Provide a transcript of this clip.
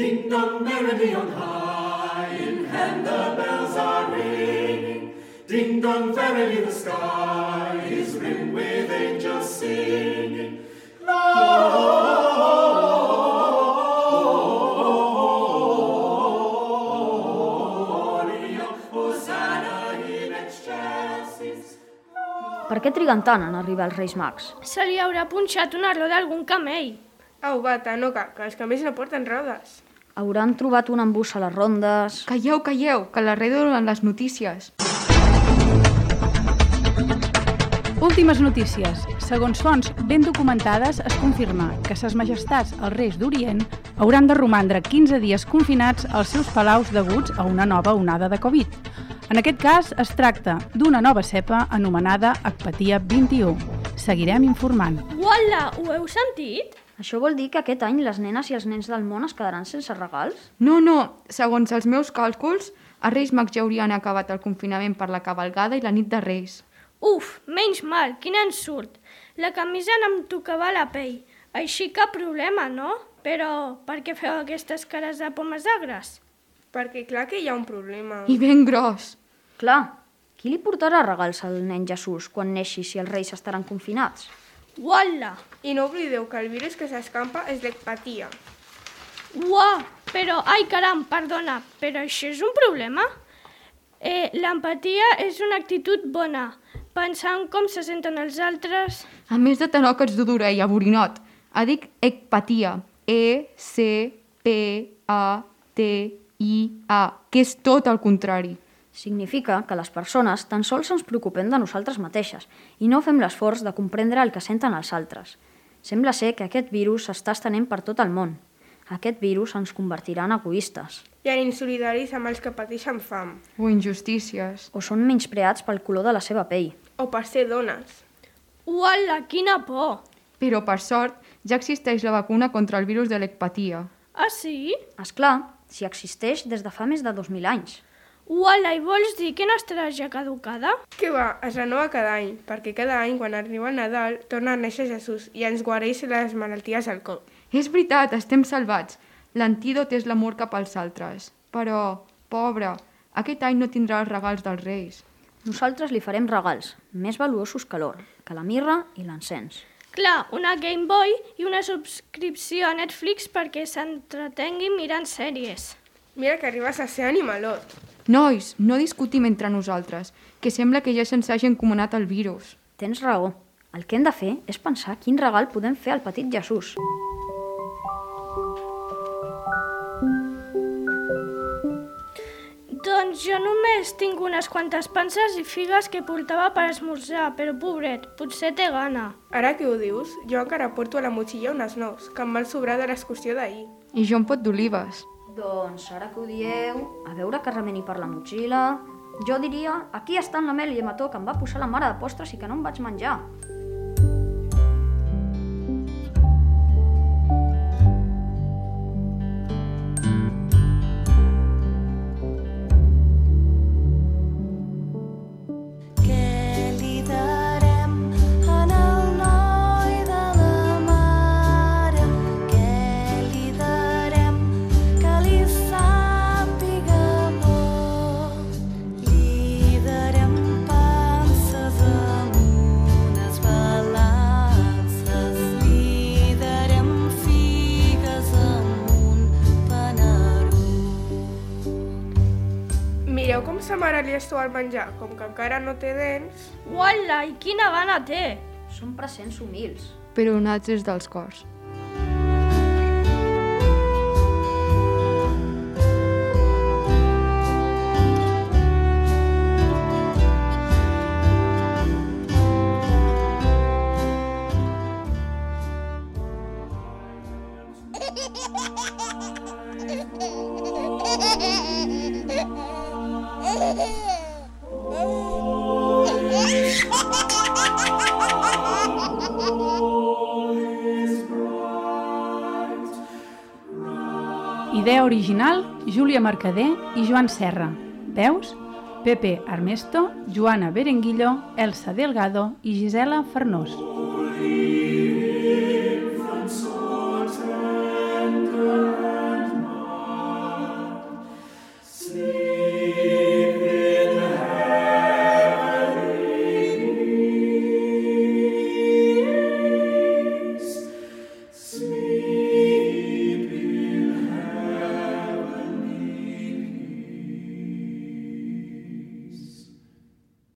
Ding dong merrily on high, in hand the bells are ringing. Ding dong verily the sky is rimmed with angels singing. Per què triguen tant en arribar els Reis Mags? Se li haurà punxat una roda a algun camell. Au, bata, no cal, que els camells no porten rodes. Hauran trobat un embús a les rondes... Calleu, calleu, que la rei donen les notícies. Últimes notícies. Segons fonts ben documentades, es confirma que ses majestats els reis d'Orient hauran de romandre 15 dies confinats als seus palaus deguts a una nova onada de Covid. En aquest cas, es tracta d'una nova cepa anomenada Ecpatia 21. Seguirem informant. Uala, ho heu sentit? Això vol dir que aquest any les nenes i els nens del món es quedaran sense regals? No, no, segons els meus càlculs, els Reis Mags ja haurien acabat el confinament per la cavalgada i la nit de Reis. Uf, menys mal, quin ensurt. La camisa no em tocava la pell. Així cap problema, no? Però per què feu aquestes cares de pomes agres? Perquè clar que hi ha un problema. I ben gros. Clar, qui li portarà regals al nen Jesús quan neixi si els reis estaran confinats? Uala! I no oblideu que el virus que s'escampa és l'ecpatia. Uah! Però, ai caram, perdona, però això és un problema? Eh, L'empatia és una actitud bona. Pensar en com se senten els altres... A més de tenor que ets dur d'orella, borinot. Ha dic ecpatia. E-C-P-A-T-I-A, que és tot el contrari. Significa que les persones tan sols ens preocupem de nosaltres mateixes i no fem l'esforç de comprendre el que senten els altres. Sembla ser que aquest virus s'està estenent per tot el món. Aquest virus ens convertirà en egoistes. I en insolidaris amb els que pateixen fam. O injustícies. O són menyspreats pel color de la seva pell. O per ser dones. Uala, quina por! Però, per sort, ja existeix la vacuna contra el virus de l'ecpatia. Ah, sí? És clar, si existeix des de fa més de 2.000 anys. Uala, i vols dir que no estarà ja caducada? Que va, es renova cada any, perquè cada any, quan arriba el Nadal, torna a néixer Jesús i ens guareix les malalties al cop. És veritat, estem salvats. L'antídot és l'amor cap als altres. Però, pobre, aquest any no tindrà els regals dels reis. Nosaltres li farem regals, més valuosos que l'or, que la mirra i l'encens. Clar, una Game Boy i una subscripció a Netflix perquè s'entretengui mirant sèries. Mira que arribes a ser animalot. Nois, no discutim entre nosaltres, que sembla que ja se'ns hagi encomanat el virus. Tens raó. El que hem de fer és pensar quin regal podem fer al petit Jesús. Doncs jo només tinc unes quantes panses i figues que portava per esmorzar, però pobret, potser té gana. Ara que ho dius, jo encara porto a la motxilla unes nous, que em van sobrar de l'excursió d'ahir. I jo un pot d'olives. Doncs ara que ho dieu, a veure que remeni per la motxilla... Jo diria, aquí estan la mel i el mató que em va posar la mare de postres i que no em vaig menjar. Mireu com sa mare li estou al menjar, com que encara no té dents. Uala, i quina gana té! Són presents humils. però donats des dels cors. Idea original, Júlia Mercader i Joan Serra. Veus? Pepe Armesto, Joana Berenguillo, Elsa Delgado i Gisela Farnós.